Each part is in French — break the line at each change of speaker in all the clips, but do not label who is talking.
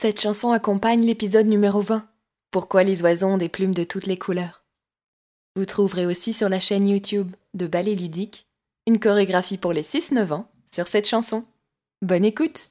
Cette chanson accompagne l'épisode numéro 20. Pourquoi les oiseaux ont des plumes de toutes les couleurs. Vous trouverez aussi sur la chaîne YouTube de Ballet Ludique une chorégraphie pour les 6-9 ans sur cette chanson. Bonne écoute!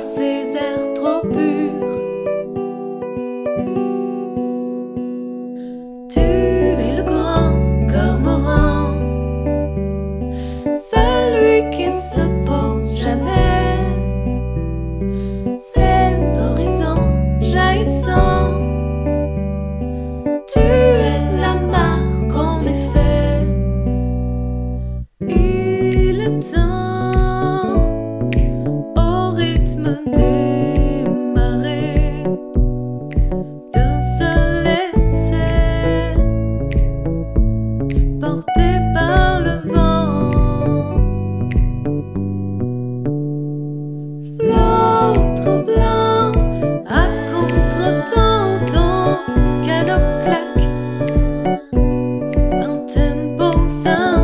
Ces airs trop purs. Tu es le grand cormoran, celui qui ne se pose jamais. Démarrer d'un seul essai porté par le vent. Flotre blanc à contre-tant, ton canop claque. Un tempo simple.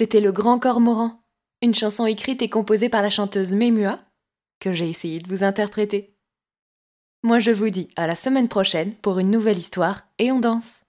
C'était Le Grand Cormoran, une chanson écrite et composée par la chanteuse Memua, que j'ai essayé de vous interpréter. Moi je vous dis à la semaine prochaine pour une nouvelle histoire et on danse.